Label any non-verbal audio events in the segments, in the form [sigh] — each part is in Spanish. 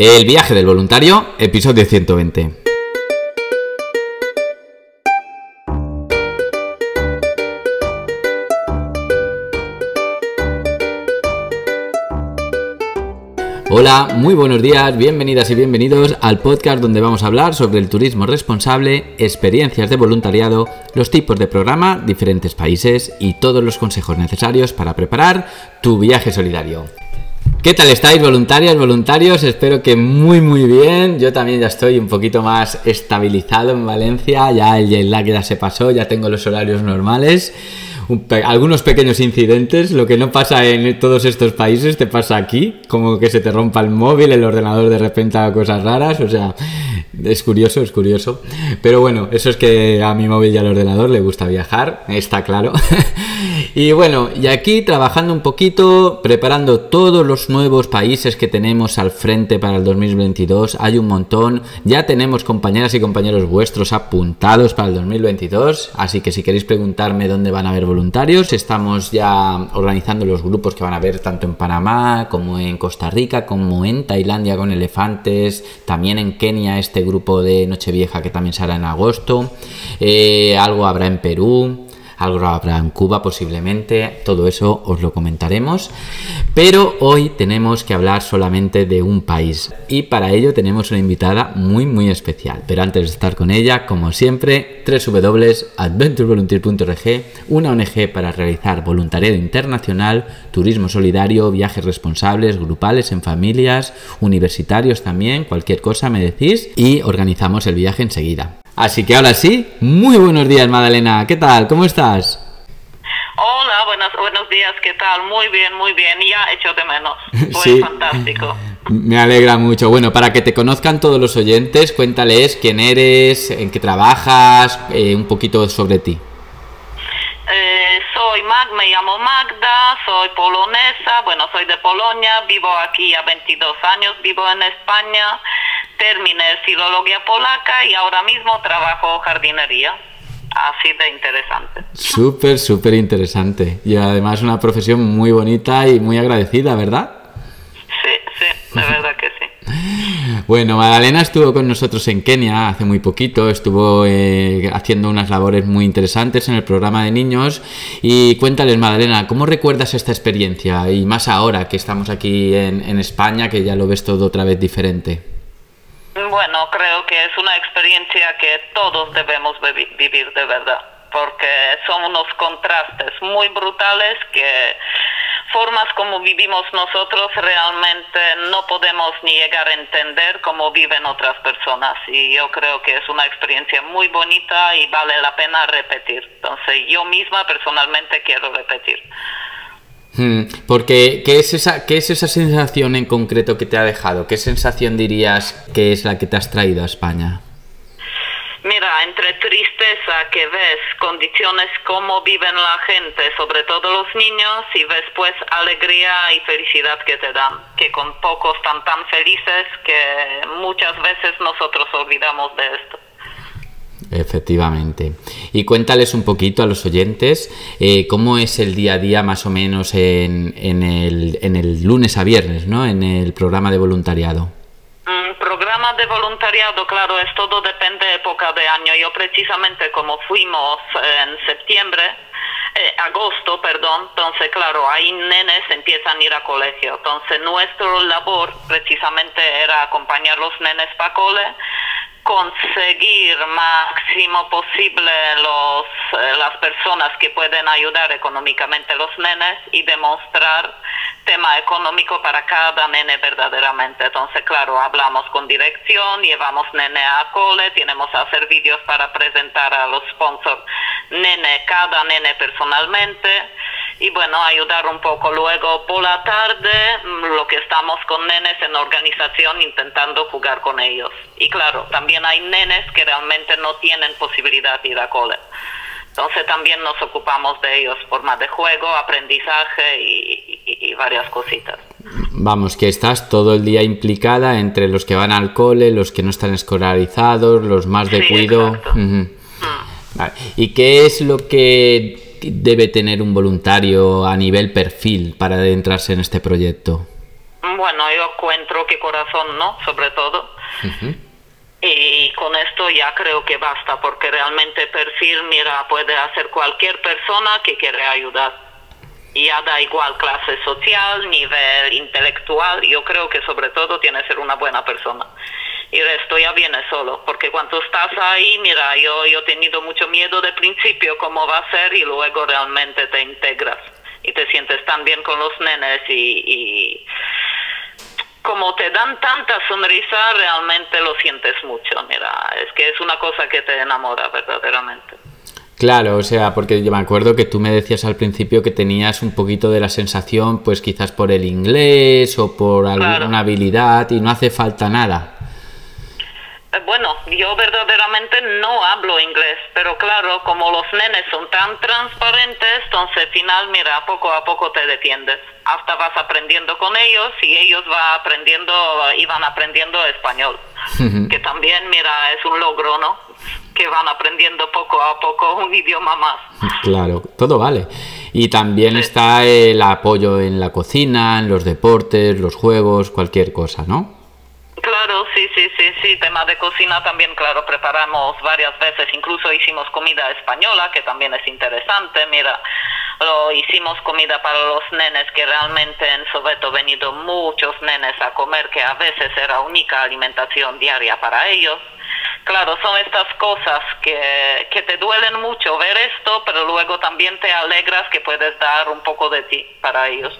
El viaje del voluntario, episodio 120. Hola, muy buenos días, bienvenidas y bienvenidos al podcast donde vamos a hablar sobre el turismo responsable, experiencias de voluntariado, los tipos de programa, diferentes países y todos los consejos necesarios para preparar tu viaje solidario. ¿Qué tal estáis, voluntarias, voluntarios? Espero que muy, muy bien. Yo también ya estoy un poquito más estabilizado en Valencia. Ya el jet ya se pasó, ya tengo los horarios normales algunos pequeños incidentes, lo que no pasa en todos estos países te pasa aquí, como que se te rompa el móvil, el ordenador de repente haga cosas raras, o sea, es curioso, es curioso. Pero bueno, eso es que a mi móvil y al ordenador le gusta viajar, está claro. [laughs] y bueno, y aquí trabajando un poquito, preparando todos los nuevos países que tenemos al frente para el 2022, hay un montón, ya tenemos compañeras y compañeros vuestros apuntados para el 2022, así que si queréis preguntarme dónde van a haber voluntarios. Estamos ya organizando los grupos que van a ver tanto en Panamá como en Costa Rica, como en Tailandia con elefantes, también en Kenia este grupo de Nochevieja que también será en agosto. Eh, algo habrá en Perú algo habrá en Cuba posiblemente, todo eso os lo comentaremos. Pero hoy tenemos que hablar solamente de un país y para ello tenemos una invitada muy muy especial. Pero antes de estar con ella, como siempre, www.adventurevolunteer.org, una ONG para realizar voluntariado internacional, turismo solidario, viajes responsables, grupales en familias, universitarios también, cualquier cosa me decís y organizamos el viaje enseguida. Así que ahora sí, muy buenos días, Madalena. ¿Qué tal? ¿Cómo estás? Hola, buenos, buenos días, ¿qué tal? Muy bien, muy bien. Ya hecho de menos. [laughs] Fue fantástico. [laughs] Me alegra mucho. Bueno, para que te conozcan todos los oyentes, cuéntales quién eres, en qué trabajas, eh, un poquito sobre ti. Eh, soy Mag, me llamo Magda, soy polonesa, bueno, soy de Polonia, vivo aquí a 22 años, vivo en España terminé filología polaca y ahora mismo trabajo jardinería. Así de interesante. Súper, súper interesante. Y además una profesión muy bonita y muy agradecida, ¿verdad? Sí, sí, de verdad que sí. [laughs] Bueno, Magdalena estuvo con nosotros en Kenia hace muy poquito, estuvo eh, haciendo unas labores muy interesantes en el programa de niños. Y cuéntales, Magdalena, ¿cómo recuerdas esta experiencia? Y más ahora que estamos aquí en, en España, que ya lo ves todo otra vez diferente. Bueno, creo que es una experiencia que todos debemos vivir de verdad, porque son unos contrastes muy brutales que formas como vivimos nosotros realmente no podemos ni llegar a entender cómo viven otras personas y yo creo que es una experiencia muy bonita y vale la pena repetir. Entonces yo misma personalmente quiero repetir. Hmm, porque, ¿qué es, esa, ¿qué es esa sensación en concreto que te ha dejado? ¿Qué sensación dirías que es la que te has traído a España? Mira, entre tristeza que ves condiciones como viven la gente, sobre todo los niños, y ves pues alegría y felicidad que te dan, que con pocos están tan felices que muchas veces nosotros olvidamos de esto. Efectivamente. Y cuéntales un poquito a los oyentes eh, cómo es el día a día más o menos en, en, el, en el lunes a viernes, ¿no? En el programa de voluntariado. Mm, programa de voluntariado, claro, es todo depende de época de año. Yo precisamente como fuimos en septiembre, eh, agosto, perdón, entonces claro, ahí nenes empiezan a ir a colegio. Entonces nuestra labor precisamente era acompañar los nenes para cole conseguir máximo posible los, eh, las personas que pueden ayudar económicamente los nenes y demostrar tema económico para cada nene verdaderamente. Entonces, claro, hablamos con dirección, llevamos nene a cole, tenemos que hacer vídeos para presentar a los sponsors nene, cada nene personalmente y bueno, ayudar un poco. Luego por la tarde, lo que estamos con nenes en organización intentando jugar con ellos. Y claro, también hay nenes que realmente no tienen posibilidad de ir a cole. Entonces también nos ocupamos de ellos, forma de juego, aprendizaje y, varias cositas. Vamos, que estás todo el día implicada entre los que van al cole, los que no están escolarizados, los más de cuido. Mm. ¿Y qué es lo que debe tener un voluntario a nivel perfil para adentrarse en este proyecto? Bueno, yo encuentro que corazón, ¿no? Sobre todo. Y con esto ya creo que basta, porque realmente perfil, mira, puede hacer cualquier persona que quiere ayudar. Ya da igual clase social, nivel intelectual, yo creo que sobre todo tiene que ser una buena persona. Y resto ya viene solo, porque cuando estás ahí, mira, yo, yo he tenido mucho miedo de principio cómo va a ser y luego realmente te integras y te sientes tan bien con los nenes y, y como te dan tanta sonrisa, realmente lo sientes mucho, mira, es que es una cosa que te enamora verdaderamente. Claro, o sea, porque yo me acuerdo que tú me decías al principio que tenías un poquito de la sensación, pues quizás por el inglés o por alguna habilidad y no hace falta nada. Bueno, yo verdaderamente no hablo inglés, pero claro, como los nenes son tan transparentes, entonces al final, mira, poco a poco te defiendes. Hasta vas aprendiendo con ellos y ellos van aprendiendo y van aprendiendo español. que también, mira, es un logro, ¿no? Que van aprendiendo poco a poco un idioma más. Claro, todo vale. Y también está el apoyo en la cocina, en los deportes, los juegos, cualquier cosa, ¿no? Sí, sí, sí, sí, tema de cocina también, claro, preparamos varias veces, incluso hicimos comida española, que también es interesante, mira, lo hicimos comida para los nenes, que realmente en Soveto venido muchos nenes a comer, que a veces era única alimentación diaria para ellos. Claro, son estas cosas que, que te duelen mucho ver esto, pero luego también te alegras que puedes dar un poco de ti para ellos.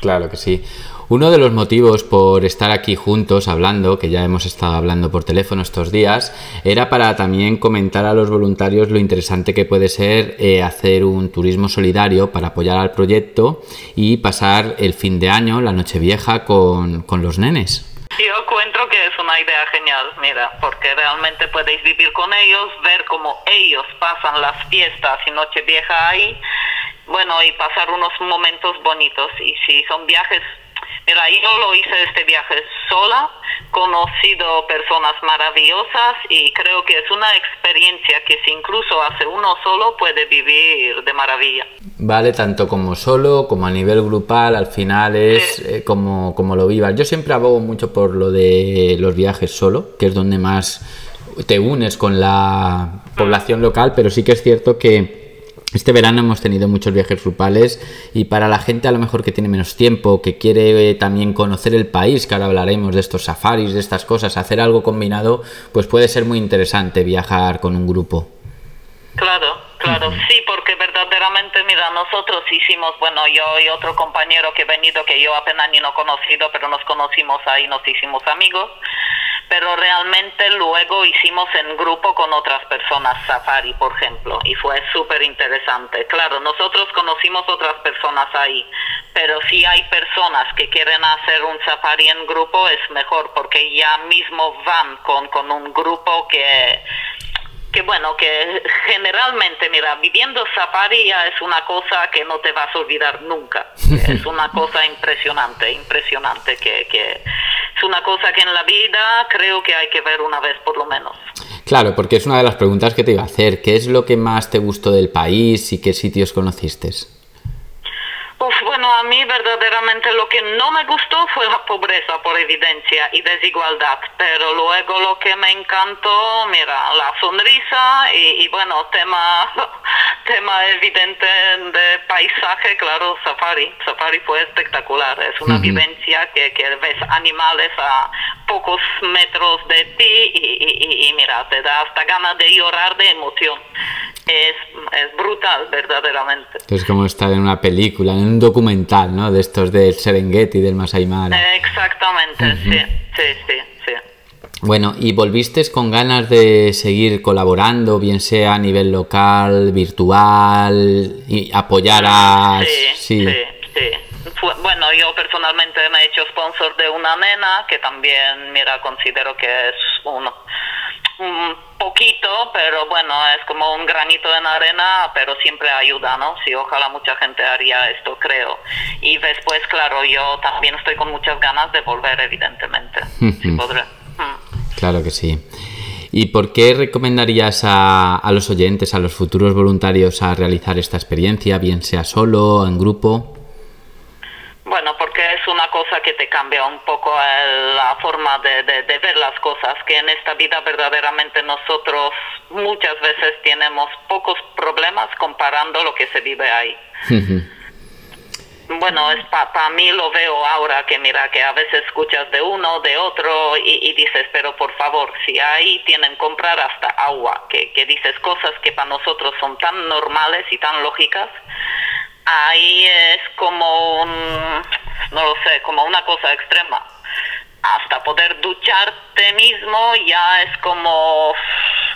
Claro que sí. Uno de los motivos por estar aquí juntos hablando, que ya hemos estado hablando por teléfono estos días, era para también comentar a los voluntarios lo interesante que puede ser eh, hacer un turismo solidario para apoyar al proyecto y pasar el fin de año, la noche vieja, con, con los nenes. Yo encuentro que es una idea genial, mira, porque realmente podéis vivir con ellos, ver cómo ellos pasan las fiestas y noche vieja ahí, bueno, y pasar unos momentos bonitos. Y si son viajes Mira, yo lo hice este viaje sola, conocido personas maravillosas y creo que es una experiencia que si incluso hace uno solo puede vivir de maravilla. Vale, tanto como solo como a nivel grupal, al final es eh, como, como lo vivas. Yo siempre abogo mucho por lo de los viajes solo, que es donde más te unes con la población local, pero sí que es cierto que este verano hemos tenido muchos viajes grupales y para la gente a lo mejor que tiene menos tiempo, que quiere eh, también conocer el país, que ahora hablaremos de estos safaris, de estas cosas, hacer algo combinado, pues puede ser muy interesante viajar con un grupo. Claro, claro, sí, porque verdaderamente, mira, nosotros hicimos, bueno, yo y otro compañero que he venido, que yo apenas ni no conocido, pero nos conocimos ahí, nos hicimos amigos pero realmente luego hicimos en grupo con otras personas safari, por ejemplo, y fue súper interesante. Claro, nosotros conocimos otras personas ahí, pero si hay personas que quieren hacer un safari en grupo es mejor porque ya mismo van con, con un grupo que que bueno, que generalmente, mira, viviendo safari ya es una cosa que no te vas a olvidar nunca. [laughs] Es una cosa impresionante, impresionante, que, que es una cosa que en la vida creo que hay que ver una vez por lo menos. Claro, porque es una de las preguntas que te iba a hacer. ¿Qué es lo que más te gustó del país y qué sitios conociste? Bueno, a mí verdaderamente lo que no me gustó fue la pobreza por evidencia y desigualdad, pero luego lo que me encantó, mira, la sonrisa y, bueno, tema, [laughs] tema evidente de paisaje, claro, safari. Safari fue espectacular, es una vivencia que, que, ves animales a pocos metros de ti y, y mira, te da hasta ganas de llorar de emoción es, es brutal, verdaderamente. Es como estar en una película, en un documental, ¿no? De estos del Serengeti, del Masai Mara. Exactamente, sí, sí, sí, sí. Bueno, ¿y volviste con ganas de seguir colaborando, bien sea a nivel local, virtual, y apoyar a... Sí, sí, sí. bueno, yo personalmente me he hecho sponsor de una nena que también, mira, considero que es uno un poquito, pero bueno, es como un granito en arena, pero siempre ayuda, ¿no? Sí, ojalá mucha gente haría esto, creo. Y después, claro, yo también estoy con muchas ganas de volver, evidentemente. si podré. Mm. Claro que sí. ¿Y por qué recomendarías a, a, los oyentes, a los futuros voluntarios, a realizar esta experiencia, bien sea solo o en grupo? Bueno, porque es una cosa que te cambia un poco la forma de, de, ver las cosas, que en esta vida verdaderamente nosotros muchas veces tenemos pocos problemas comparando lo que se vive ahí. bueno, es para mí lo veo ahora que mira que a veces escuchas de uno, de otro y, dices, pero por favor, si ahí tienen comprar hasta agua, que, que dices cosas que para nosotros son tan normales y tan lógicas, ahí es como un, no lo sé, como una cosa extrema. Hasta poder ducharte mismo ya es como,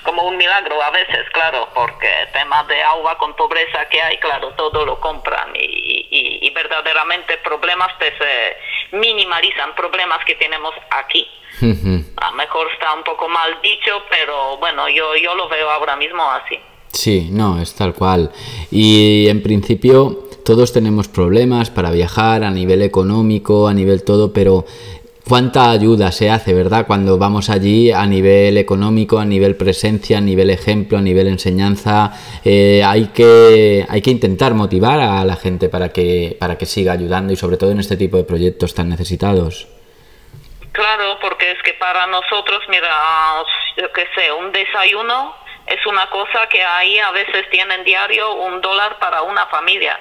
como un milagro a veces, claro, porque tema de agua con pobreza que hay, claro, todo lo compran y, y, verdaderamente problemas pues, se minimalizan, problemas que tenemos aquí. A lo mejor está un poco mal dicho, pero bueno, yo, yo lo veo ahora mismo así. Sí, no, es tal cual. Y en principio todos tenemos problemas para viajar a nivel económico, a nivel todo, pero cuánta ayuda se hace, ¿verdad? Cuando vamos allí a nivel económico, a nivel presencia, a nivel ejemplo, a nivel enseñanza, eh, hay, que, hay que intentar motivar a la gente para que, para que siga ayudando y sobre todo en este tipo de proyectos tan necesitados. Claro, porque es que para nosotros, mira, yo qué sé, un desayuno es una cosa que ahí a veces tienen diario un dólar para una familia.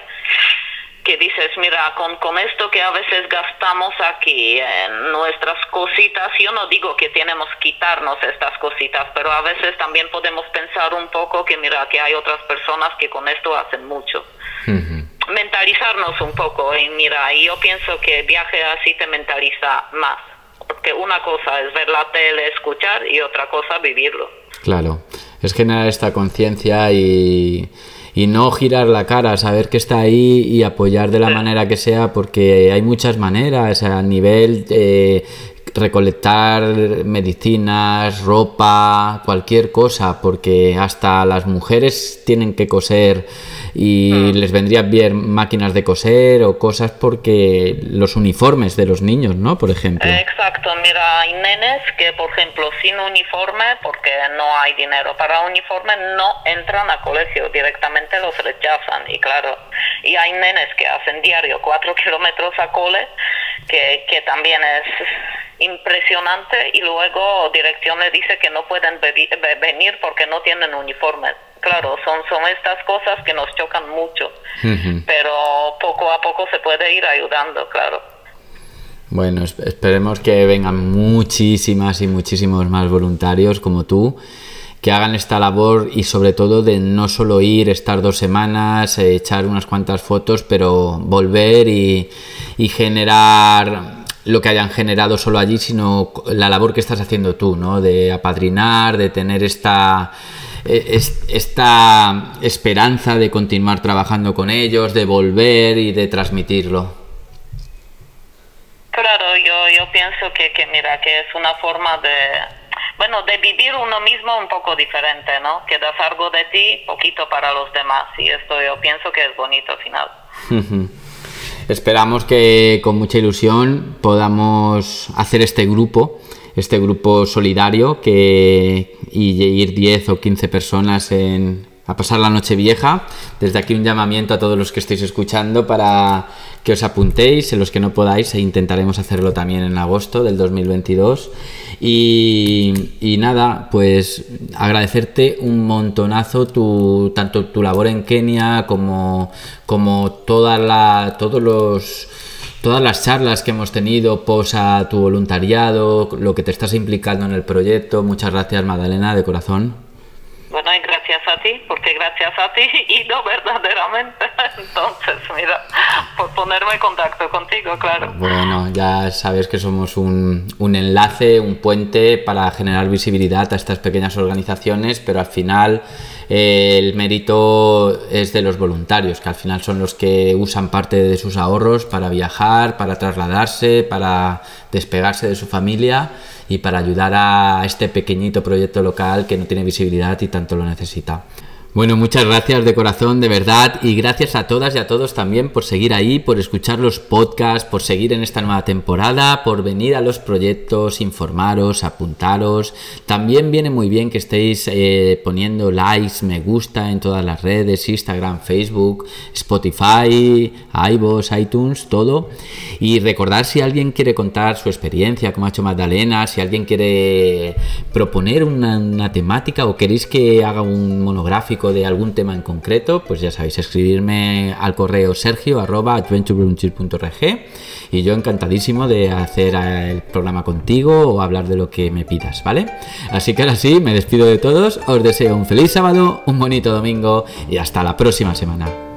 Que dices, mira, con, con esto que a veces gastamos aquí en nuestras cositas, yo no digo que tenemos que quitarnos estas cositas, pero a veces también podemos pensar un poco que, mira, que hay otras personas que con esto hacen mucho. Mentalizarnos un poco, y mira, yo pienso que el viaje así te mentaliza más. Porque una cosa es ver la tele, escuchar, y otra cosa vivirlo. Claro es generar esta conciencia y, no girar la cara, saber que está ahí y apoyar de la manera que sea, porque hay muchas maneras a nivel de recolectar medicinas, ropa, cualquier cosa, porque hasta las mujeres tienen que coser y mm. les vendría bien máquinas de coser o cosas porque los uniformes de los niños, ¿no? Por ejemplo. Exacto, mira, hay nenes que, por ejemplo, sin uniforme, porque no hay dinero para uniforme, no entran a colegio, directamente los rechazan. Y claro, y hay nenes que hacen diario cuatro [laughs] kilómetros a cole, que, que también es impresionante, y luego dirección le dice que no pueden venir porque no tienen uniforme claro, son, son estas cosas que nos chocan mucho, pero poco a poco se puede ir ayudando, claro. Bueno, esperemos que vengan muchísimas y muchísimos más voluntarios como tú, que hagan esta labor y sobre todo de no solo ir, estar dos semanas, eh, echar unas cuantas fotos, pero volver y, y generar lo que hayan generado solo allí, sino la labor que estás haciendo tú, ¿no? De apadrinar, de tener esta eh, esta esperanza de continuar trabajando con ellos, de volver y de transmitirlo. Claro, yo, yo pienso que, que, mira, que es una forma de, bueno, de vivir uno mismo un poco diferente, ¿no? Que das algo de ti, poquito para los demás, y esto yo pienso que es bonito al final. [laughs] Esperamos que con mucha ilusión podamos hacer este grupo este grupo solidario que, y ir 10 o 15 personas a pasar la noche vieja. Desde aquí un llamamiento a todos los que estéis escuchando para que os apuntéis, en los que no podáis, e intentaremos hacerlo también en agosto del 2022. Y, nada, pues agradecerte un montonazo tu, tanto tu labor en Kenia como, como toda la, todos los todas las charlas que hemos tenido, posa tu voluntariado, lo que te estás implicando en el proyecto. Muchas gracias, Magdalena, de corazón. Gracias a ti, porque gracias a ti [laughs] y no verdaderamente. [laughs] Entonces, mira, por ponerme en contacto contigo, claro. Bueno, ya sabes que somos un, un enlace, un puente para generar visibilidad a estas pequeñas organizaciones, pero al final el mérito es de los voluntarios, que al final son los que usan parte de sus ahorros para viajar, para trasladarse, para despegarse de su familia y para ayudar a este pequeñito proyecto local que no tiene visibilidad y tanto lo necesita. Bueno, muchas gracias de corazón, de verdad, y gracias a todas y a todos también por seguir ahí, por escuchar los podcasts, por seguir en esta nueva temporada, por venir a los proyectos, informaros, apuntaros. También viene muy bien que estéis eh, poniendo likes, me gusta en todas las redes, Instagram, Facebook, Spotify, iVoox, iTunes, todo. Y recordar si alguien quiere contar su experiencia, como ha hecho Magdalena, si alguien quiere proponer una, una temática o queréis que haga un monográfico de algún tema en concreto, pues ya sabéis, escribirme al correo sergio y yo encantadísimo de hacer el programa contigo o hablar de lo que me pidas, ¿vale? Así que ahora sí, me despido de todos, os deseo un feliz sábado, un bonito domingo y hasta la próxima semana.